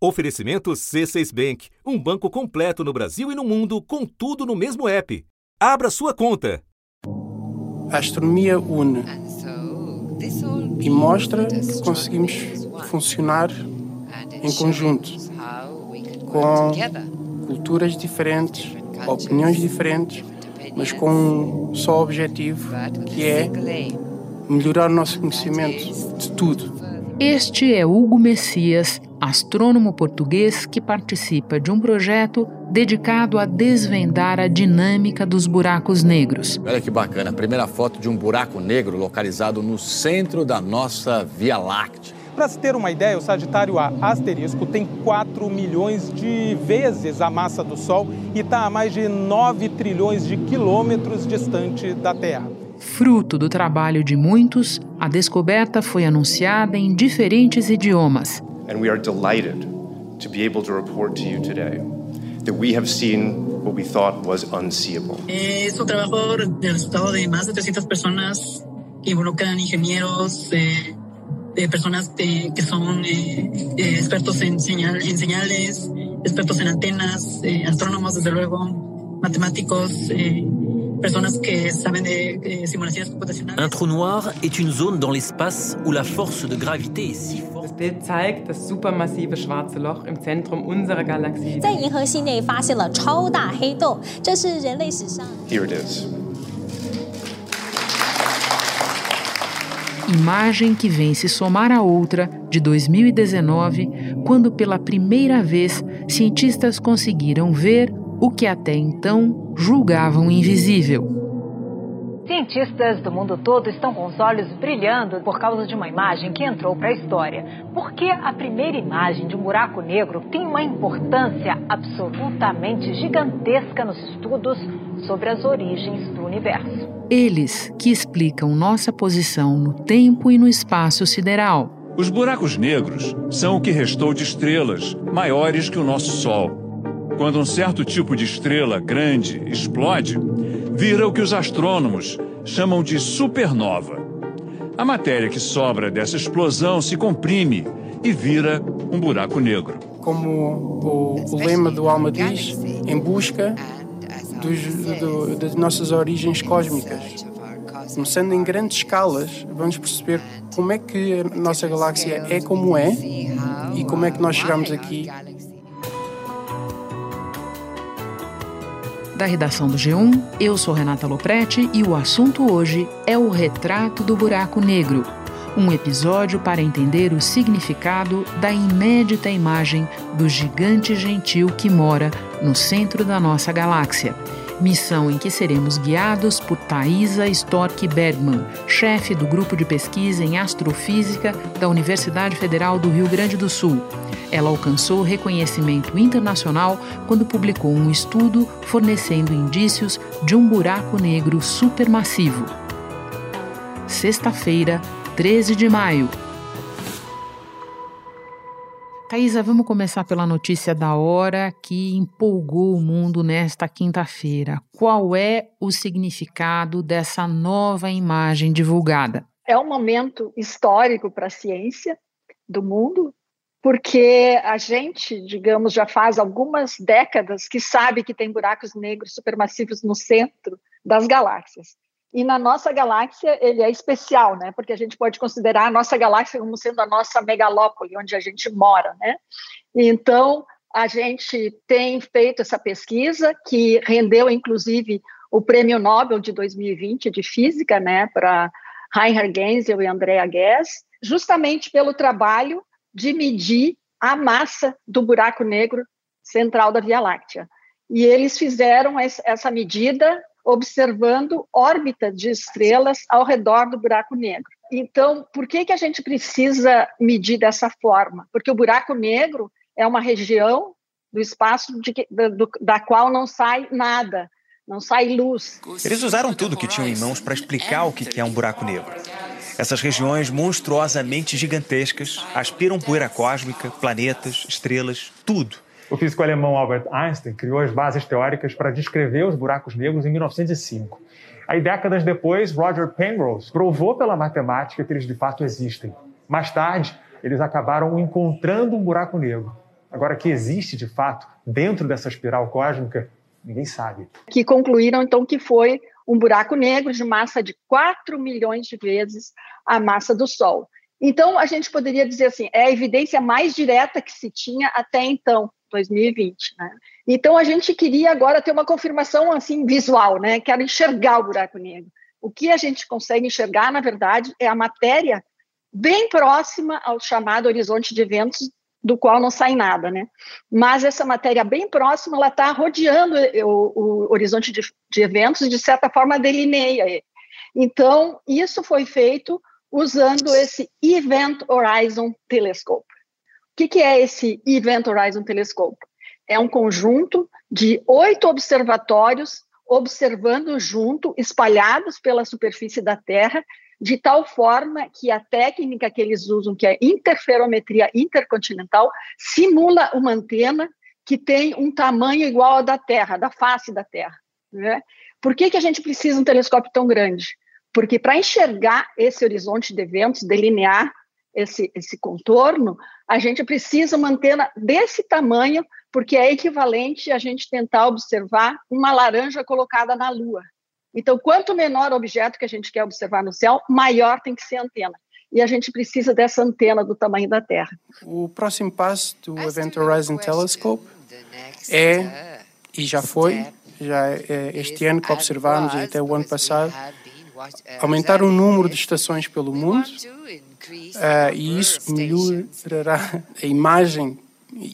Oferecimento C6 Bank, um banco completo no Brasil e no mundo, com tudo no mesmo app. Abra sua conta. A astronomia une e mostra que conseguimos funcionar em conjunto, com culturas diferentes, opiniões diferentes, mas com um só objetivo, que é melhorar o nosso conhecimento de tudo. Este é Hugo Messias, astrônomo português que participa de um projeto dedicado a desvendar a dinâmica dos buracos negros. Olha que bacana, a primeira foto de um buraco negro localizado no centro da nossa Via Láctea. Para se ter uma ideia, o Sagitário A asterisco tem 4 milhões de vezes a massa do Sol e está a mais de 9 trilhões de quilômetros distante da Terra. Fruto do trabalho de muitos, a descoberta foi anunciada em diferentes idiomas. And we are delighted to be able to report to you today that we have seen what we thought was unseeable. Es un trabajo de resultado de más de 300 personas que involucran ingenieros, eh, de personas de, que son eh, eh, expertos en, señal, en, señales, expertos en antenas, eh, astrónomos desde luego, matemáticos, eh, Un trou noir est une zone dans l'espace où la force de gravité est si forte. Das supermassive schwarze Loch im Zentrum unserer Galaxie. Here it is. imagem que vem se somar à outra de 2019, quando pela primeira vez cientistas conseguiram ver o que até então julgavam invisível. Cientistas do mundo todo estão com os olhos brilhando por causa de uma imagem que entrou para a história. Porque a primeira imagem de um buraco negro tem uma importância absolutamente gigantesca nos estudos sobre as origens do universo. Eles que explicam nossa posição no tempo e no espaço sideral. Os buracos negros são o que restou de estrelas maiores que o nosso Sol. Quando um certo tipo de estrela grande explode, vira o que os astrônomos chamam de supernova. A matéria que sobra dessa explosão se comprime e vira um buraco negro. Como o, o lema do Alma diz, em busca dos, do, das nossas origens cósmicas. Começando em grandes escalas, vamos perceber como é que a nossa galáxia é como é e como é que nós chegamos aqui Da redação do G1, eu sou Renata Loprete e o assunto hoje é o retrato do buraco negro. Um episódio para entender o significado da inédita imagem do gigante gentil que mora no centro da nossa galáxia. Missão em que seremos guiados por Thaisa Stork Bergman, chefe do grupo de pesquisa em astrofísica da Universidade Federal do Rio Grande do Sul. Ela alcançou reconhecimento internacional quando publicou um estudo fornecendo indícios de um buraco negro supermassivo. Sexta-feira, 13 de maio. Thaisa, vamos começar pela notícia da hora que empolgou o mundo nesta quinta-feira. Qual é o significado dessa nova imagem divulgada? É um momento histórico para a ciência do mundo, porque a gente, digamos, já faz algumas décadas que sabe que tem buracos negros supermassivos no centro das galáxias. E na nossa galáxia ele é especial, né? Porque a gente pode considerar a nossa galáxia como sendo a nossa megalópole, onde a gente mora, né? Então a gente tem feito essa pesquisa que rendeu, inclusive, o Prêmio Nobel de 2020 de Física, né? Para Reinhard Genzel e Andrea Ghez, justamente pelo trabalho de medir a massa do buraco negro central da Via Láctea. E eles fizeram essa medida observando órbitas de estrelas ao redor do buraco negro. Então, por que, que a gente precisa medir dessa forma? Porque o buraco negro é uma região do espaço de, do, da qual não sai nada, não sai luz. Eles usaram tudo que tinham em mãos para explicar o que é um buraco negro. Essas regiões monstruosamente gigantescas aspiram poeira cósmica, planetas, estrelas, tudo. O físico alemão Albert Einstein criou as bases teóricas para descrever os buracos negros em 1905. Aí, décadas depois, Roger Penrose provou pela matemática que eles de fato existem. Mais tarde, eles acabaram encontrando um buraco negro. Agora, que existe de fato dentro dessa espiral cósmica, ninguém sabe. Que concluíram então que foi um buraco negro de massa de 4 milhões de vezes a massa do Sol. Então, a gente poderia dizer assim, é a evidência mais direta que se tinha até então, 2020. Né? Então, a gente queria agora ter uma confirmação assim visual, né? Quero enxergar o buraco negro. O que a gente consegue enxergar, na verdade, é a matéria bem próxima ao chamado horizonte de eventos, do qual não sai nada, né? Mas essa matéria bem próxima, ela está rodeando o, o horizonte de, de, eventos e, de certa forma, delineia ele. Então, isso foi feito usando esse Event Horizon Telescope. Que, que é esse Event Horizon Telescope? É um conjunto de oito observatórios observando junto, espalhados pela superfície da Terra, de tal forma que a técnica que eles usam, que é interferometria intercontinental, simula uma antena que tem um tamanho igual ao da Terra, da face da Terra. Né? Por que, que a gente precisa de um telescópio tão grande? Porque para enxergar esse horizonte de eventos, delinear esse, esse contorno, a gente precisa uma antena desse tamanho, porque é equivalente a gente tentar observar uma laranja colocada na Lua. Então, quanto menor o objeto que a gente quer observar no céu, maior tem que ser a antena. E a gente precisa dessa antena do tamanho da Terra. O próximo passo do Event Horizon Telescope é, e já foi, já é este ano que observamos e até o ano passado, aumentar o número de estações pelo mundo uh, e isso melhorará a imagem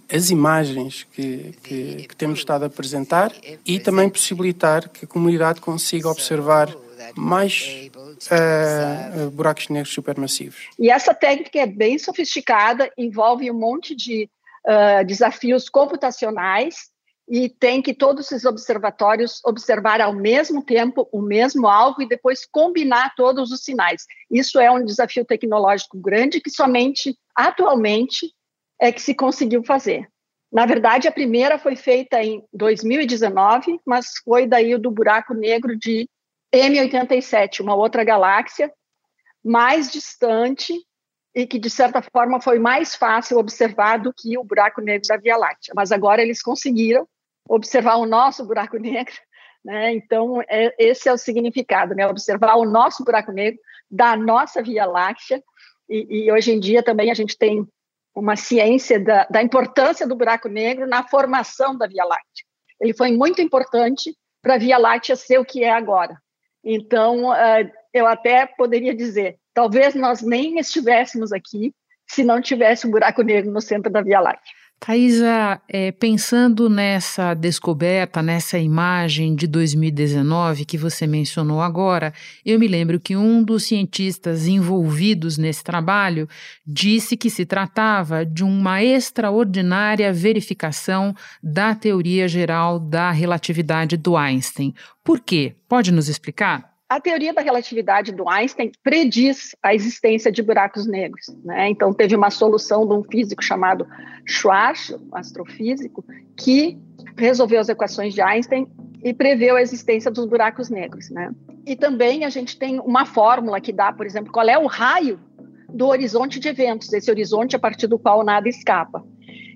as imagens que, que, que, temos estado a apresentar e também possibilitar que a comunidade consiga observar mais uh, buracos negros supermassivos. E essa técnica é bem sofisticada, envolve um monte de uh, desafios computacionais e tem que todos esses observatórios observar ao mesmo tempo o mesmo alvo e depois combinar todos os sinais. Isso é um desafio tecnológico grande que somente atualmente é que se conseguiu fazer. Na verdade, a primeira foi feita em 2019, mas foi daí o do buraco negro de M87, uma outra galáxia mais distante e que, de certa forma, foi mais fácil observar do que o buraco negro da Via Láctea. Mas agora eles conseguiram observar o nosso buraco negro, né? Então, é, esse é o significado, né? Observar o nosso buraco negro da nossa Via Láctea. E, e hoje em dia também a gente tem uma ciência da, da importância do buraco negro na formação da Via Láctea. Ele foi muito importante para a Via Láctea ser o que é agora. Então, uh, eu até poderia dizer, talvez nós nem estivéssemos aqui se não tivesse um buraco negro no centro da Via Láctea. Thaisa, é, pensando nessa descoberta, nessa imagem de 2019 que você mencionou agora, eu me lembro que um dos cientistas envolvidos nesse trabalho disse que se tratava de uma extraordinária verificação da teoria geral da relatividade do Einstein. Por quê? Pode nos explicar? A teoria da relatividade do Einstein prediz a existência de buracos negros. Né? Então, teve uma solução de um físico chamado Schwarz, astrofísico, que resolveu as equações de Einstein e preveu a existência dos buracos negros. Né? E também a gente tem uma fórmula que dá, por exemplo, qual é o raio do horizonte de eventos, esse horizonte a partir do qual nada escapa.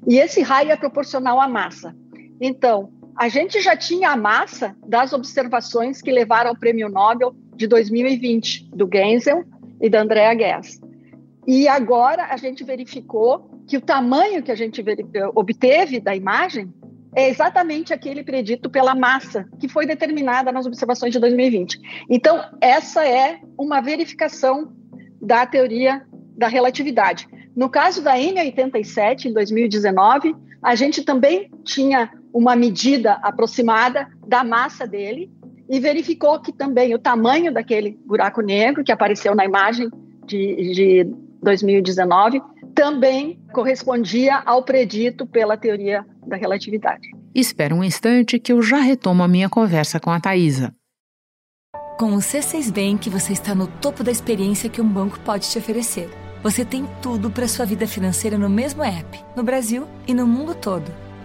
E esse raio é proporcional à massa. Então, a gente já tinha a massa das observações que levaram ao Prêmio Nobel de 2020, do Genzel e da Andrea Guess. E agora a gente verificou que o tamanho que a gente obteve da imagem é exatamente aquele predito pela massa que foi determinada nas observações de 2020. Então, essa é uma verificação da teoria da relatividade. No caso da N87, em 2019, a gente também tinha uma medida aproximada da massa dele e verificou que também o tamanho daquele buraco negro que apareceu na imagem de, de 2019 também correspondia ao predito pela teoria da relatividade. Espera um instante que eu já retomo a minha conversa com a Thaisa. Com o C6 Bank, você está no topo da experiência que um banco pode te oferecer. Você tem tudo para sua vida financeira no mesmo app, no Brasil e no mundo todo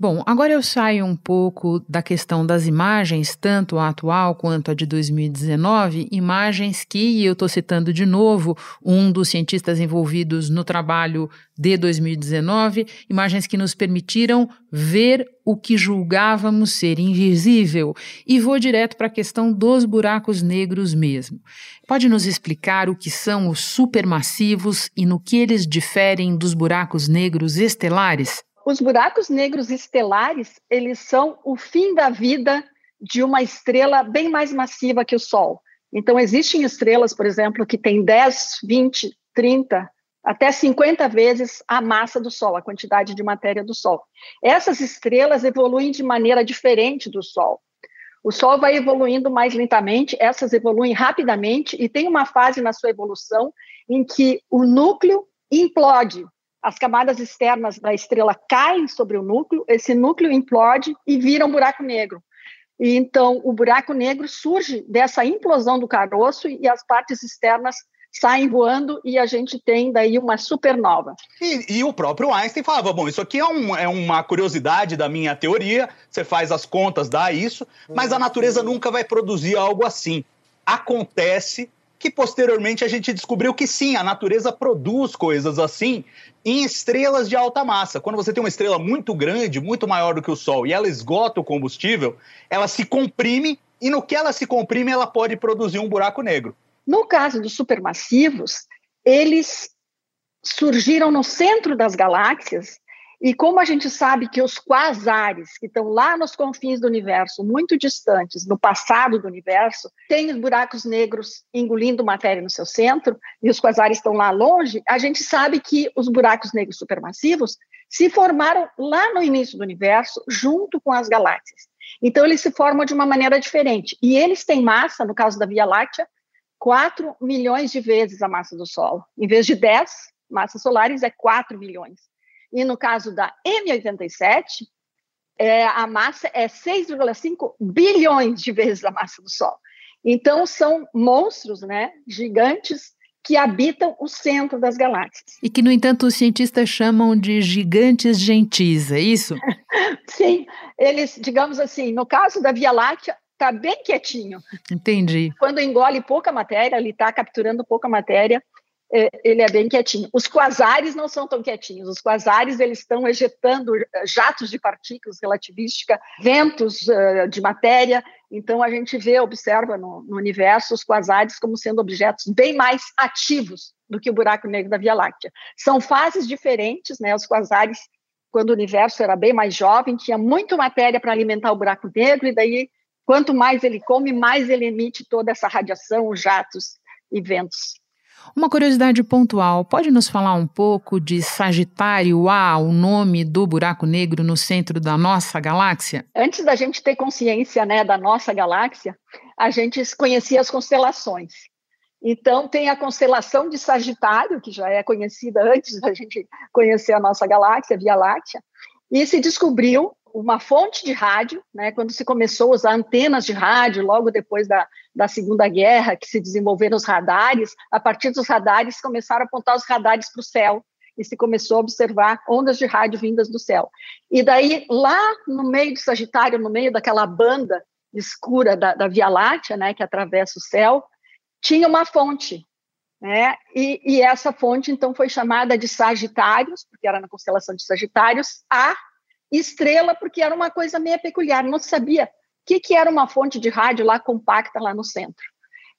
Bom, agora eu saio um pouco da questão das imagens, tanto a atual quanto a de 2019, imagens que, eu estou citando de novo um dos cientistas envolvidos no trabalho de 2019, imagens que nos permitiram ver o que julgávamos ser invisível. E vou direto para a questão dos buracos negros mesmo. Pode nos explicar o que são os supermassivos e no que eles diferem dos buracos negros estelares? Os buracos negros estelares, eles são o fim da vida de uma estrela bem mais massiva que o Sol. Então, existem estrelas, por exemplo, que têm 10, 20, 30, até 50 vezes a massa do Sol, a quantidade de matéria do Sol. Essas estrelas evoluem de maneira diferente do Sol. O Sol vai evoluindo mais lentamente, essas evoluem rapidamente e tem uma fase na sua evolução em que o núcleo implode, as camadas externas da estrela caem sobre o núcleo, esse núcleo implode e vira um buraco negro. E então o buraco negro surge dessa implosão do caroço e as partes externas saem voando e a gente tem daí uma supernova. E, e, o próprio Einstein falava: bom, isso aqui é, um, é, uma curiosidade da minha teoria, você faz as contas, dá isso, mas a natureza nunca vai produzir algo assim. Acontece que posteriormente a gente descobriu que sim, a natureza produz coisas assim em estrelas de alta massa. Quando você tem uma estrela muito grande, muito maior do que o Sol, e ela esgota o combustível, ela se comprime e no que ela se comprime, ela pode produzir um buraco negro. No caso dos supermassivos, eles surgiram no centro das galáxias e como a gente sabe que os quasares, que estão lá nos confins do universo, muito distantes, no passado do universo, têm os buracos negros engolindo matéria no seu centro, e os quasares estão lá longe, a gente sabe que os buracos negros supermassivos se formaram lá no início do universo, junto com as galáxias. Então, eles se formam de uma maneira diferente. E eles têm massa, no caso da Via Láctea, 4 milhões de vezes a massa do Sol. Em vez de 10 massas solares, é 4 milhões. E no caso da M87, é, a massa é 6,5 bilhões de vezes a massa do Sol. Então, são monstros né, gigantes que habitam o centro das galáxias. E que, no entanto, os cientistas chamam de gigantes gentis, é isso? Sim, eles, digamos assim, no caso da Via Láctea, está bem quietinho. Entendi. Quando engole pouca matéria, ele está capturando pouca matéria, ele é bem quietinho. Os quasares não são tão quietinhos. Os quasares eles estão ejetando eh, jatos de partículas relativística, ventos uh, de matéria. Então a gente vê, observa no, no, universo os quasares como sendo objetos bem mais ativos do que o buraco negro da Via Láctea. São fases diferentes, né? Os quasares, quando o universo era bem mais jovem, tinha muito matéria para alimentar o buraco negro e daí quanto mais ele come, mais ele emite toda essa radiação, os jatos e ventos. Uma curiosidade pontual, pode nos falar um pouco de Sagitário A, o nome do buraco negro no centro da nossa galáxia? Antes da gente ter consciência né, da nossa galáxia, a gente conhecia as constelações. Então, tem a constelação de Sagitário, que já é conhecida antes da gente conhecer a nossa galáxia, Via Láctea, e se descobriu uma fonte de rádio, né, quando se começou a usar antenas de rádio, logo depois da, da Segunda Guerra, que se desenvolveram os radares, a partir dos radares começaram a apontar os radares para o céu, e se começou a observar ondas de rádio vindas do céu. E daí, lá no meio do Sagitário, no meio daquela banda escura da, da Via Láctea, né, que atravessa o céu, tinha uma fonte, né? E, e, essa fonte então foi chamada de Sagitários, porque era na constelação de Sagitários, a estrela, porque era uma coisa meio peculiar, não sabia o que, que era uma fonte de rádio lá compacta lá no centro.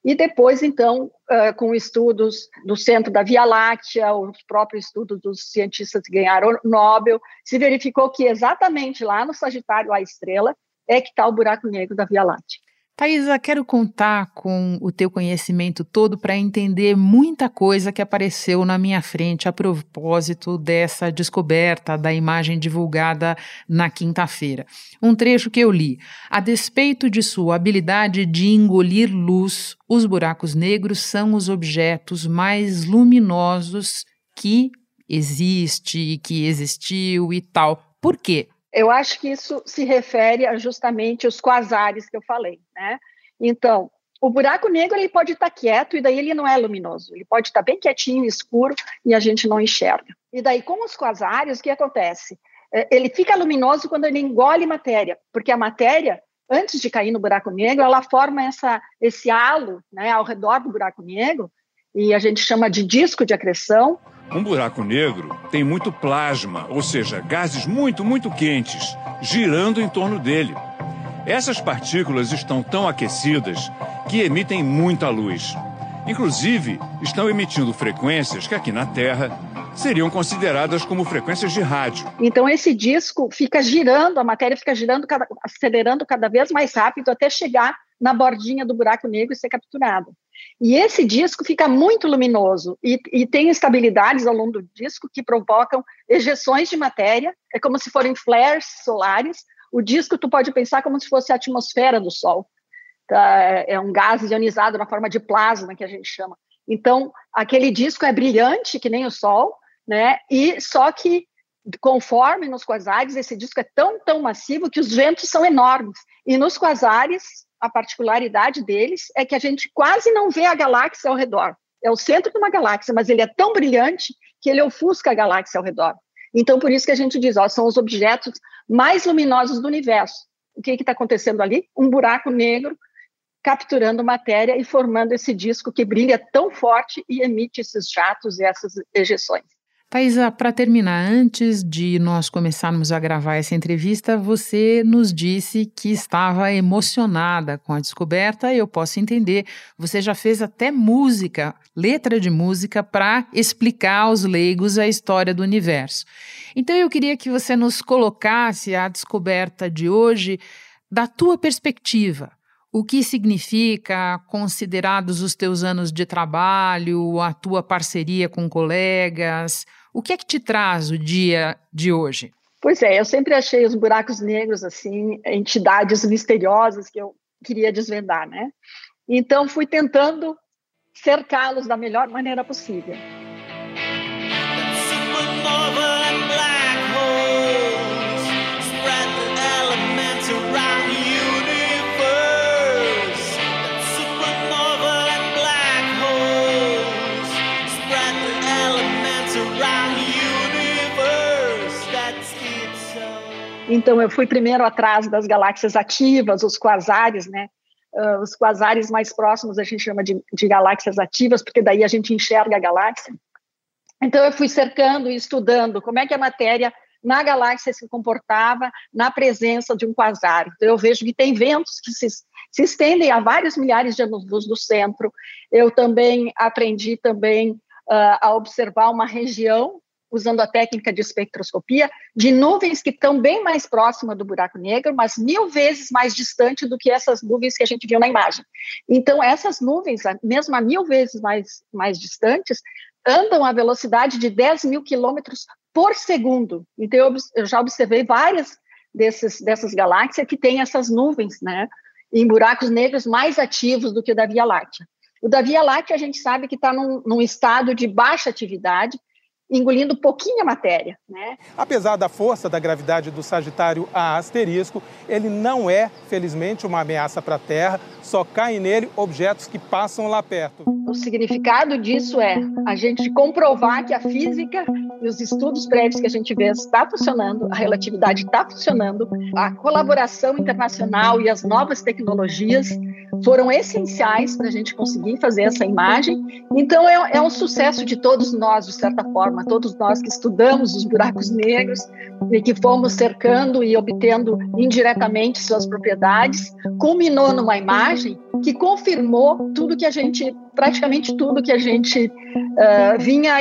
E depois, então, com estudos do centro da Via Láctea, os próprios estudos dos cientistas que ganharam o Nobel, se verificou que exatamente lá no Sagitário, a estrela, é que está o buraco negro da Via Láctea. Thaisa, quero contar com o teu conhecimento todo para entender muita coisa que apareceu na minha frente a propósito dessa descoberta da imagem divulgada na quinta-feira. Um trecho que eu li. A despeito de sua habilidade de engolir luz, os buracos negros são os objetos mais luminosos que existe, que existiu e tal. Por quê? Eu acho que isso se refere a justamente os quasares que eu falei, né? Então, O buraco negro ele pode estar quieto e daí ele não é luminoso. Ele pode estar bem quietinho, escuro e a gente não enxerga. E daí, com os quasários, o que acontece? É, ele fica luminoso quando ele engole matéria, porque a matéria, antes de cair no buraco negro, ela forma essa, esse halo né, ao redor do buraco negro, e a gente chama de disco de acreção. Um buraco negro tem muito plasma, ou seja, gases muito, muito quentes, girando em torno dele. Essas partículas estão tão aquecidas que emitem muita luz. Inclusive, estão emitindo frequências que aqui na Terra seriam consideradas como frequências de rádio. Então esse disco fica girando, a matéria fica girando, acelerando cada vez mais rápido até chegar na bordinha do buraco negro e ser capturado. E esse disco fica muito luminoso e, e tem estabilidades ao longo do disco que provocam ejeções de matéria, é como se forem flares solares. O disco tu pode pensar como se fosse a atmosfera do Sol. Tá? É um gás ionizado na forma de plasma que a gente chama. Então, aquele disco é brilhante, que nem o Sol, né? E só que, conforme nos quasares, esse disco é tão, tão massivo que os ventos são enormes. E nos quasares, a particularidade deles é que a gente quase não vê a galáxia ao redor. É o centro de uma galáxia, mas ele é tão brilhante que ele ofusca a galáxia ao redor. Então, por isso que a gente diz, ó, são os objetos mais luminosos do universo. O que está acontecendo ali? Um buraco negro capturando matéria e formando esse disco que brilha tão forte e emite esses jatos e essas ejeções. Thaisa, para terminar, antes de nós começarmos a gravar essa entrevista, você nos disse que estava emocionada com a descoberta, eu posso entender. Você já fez até música, letra de música, para explicar aos leigos a história do universo. Então eu queria que você nos colocasse a descoberta de hoje da tua perspectiva. O que significa, considerados os teus anos de trabalho, a tua parceria com colegas? O que é que te traz o dia de hoje? Pois é, eu sempre achei os buracos negros assim entidades misteriosas que eu queria desvendar, né? Então fui tentando cercá-los da melhor maneira possível. Então, eu fui primeiro atrás das galáxias ativas, os quasares, né? Uh, os quasares mais próximos a gente chama de, de galáxias ativas, porque daí a gente enxerga a galáxia. Então, eu fui cercando e estudando como é que a matéria na galáxia se comportava na presença de um quasar. Então, eu vejo que tem ventos que se, se estendem a vários milhares de anos-luz do centro. Eu também aprendi também uh, a observar uma região usando a técnica de espectroscopia, de nuvens que estão bem mais próximas do buraco negro, mas mil vezes mais distante do que essas nuvens que a gente viu na imagem. Então, essas nuvens, mesmo a mil vezes mais, mais distantes, andam a velocidade de 10 mil quilômetros por segundo. Então, eu, eu já observei várias desses, dessas galáxias que têm essas nuvens, né, em buracos negros mais ativos do que o da Via Láctea. O da Via Láctea a gente sabe que está num, num estado de baixa atividade, engolindo pouquinha matéria. Né? Apesar da força da gravidade do Sagitário A asterisco, ele não é, felizmente, uma ameaça para a Terra, só caem nele objetos que passam lá perto. O significado disso é a gente comprovar que a física e os estudos prévios que a gente vê está funcionando, a relatividade está funcionando, a colaboração internacional e as novas tecnologias foram essenciais para a gente conseguir fazer essa imagem. Então, é, é um sucesso de todos nós, de certa forma todos nós que estudamos os buracos negros e que fomos cercando e obtendo indiretamente suas propriedades, culminou numa imagem que confirmou tudo que a gente, praticamente tudo que a gente uh, vinha,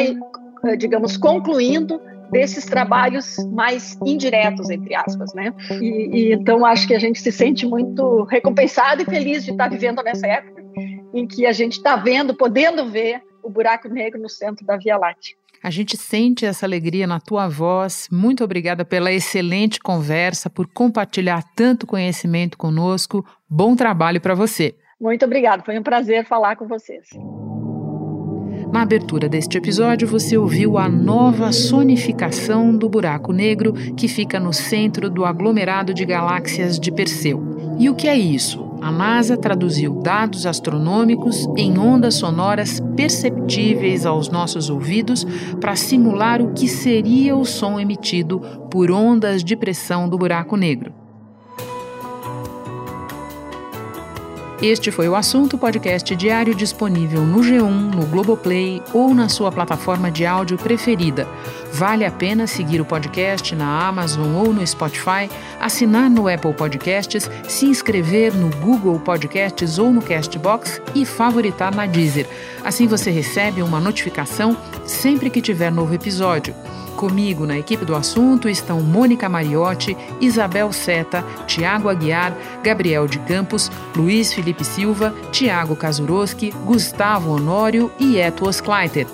uh, digamos, concluindo desses trabalhos mais indiretos, entre aspas, né? E, e, então acho que a gente se sente muito recompensado e feliz de estar vivendo nessa época em que a gente está vendo, podendo ver o buraco negro no centro da Via Láctea. A gente sente essa alegria na tua voz. Muito obrigada pela excelente conversa, por compartilhar tanto conhecimento conosco. Bom trabalho para você. Muito obrigada, foi um prazer falar com vocês. Na abertura deste episódio, você ouviu a nova sonificação do buraco negro que fica no centro do aglomerado de galáxias de Perseu. E o que é isso? A NASA traduziu dados astronômicos em ondas sonoras perceptíveis aos nossos ouvidos para simular o que seria o som emitido por ondas de pressão do buraco negro. Este foi o assunto podcast diário disponível no G1, no Globoplay ou na sua plataforma de áudio preferida. Vale a pena seguir o podcast na Amazon ou no Spotify, assinar no Apple Podcasts, se inscrever no Google Podcasts ou no Castbox e favoritar na Deezer. Assim você recebe uma notificação sempre que tiver novo episódio. Comigo na equipe do assunto estão Mônica Mariotti, Isabel Seta, Tiago Aguiar, Gabriel de Campos, Luiz Felipe Silva, Tiago Kazuroski, Gustavo Honório e Eto Oskleiter.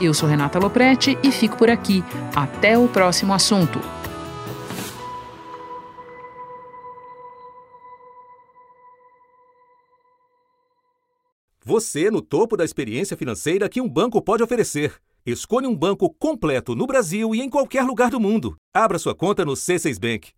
Eu sou Renata Loprete e fico por aqui. Até o próximo assunto. Você no topo da experiência financeira que um banco pode oferecer. Escolha um banco completo no Brasil e em qualquer lugar do mundo. Abra sua conta no C6 Bank.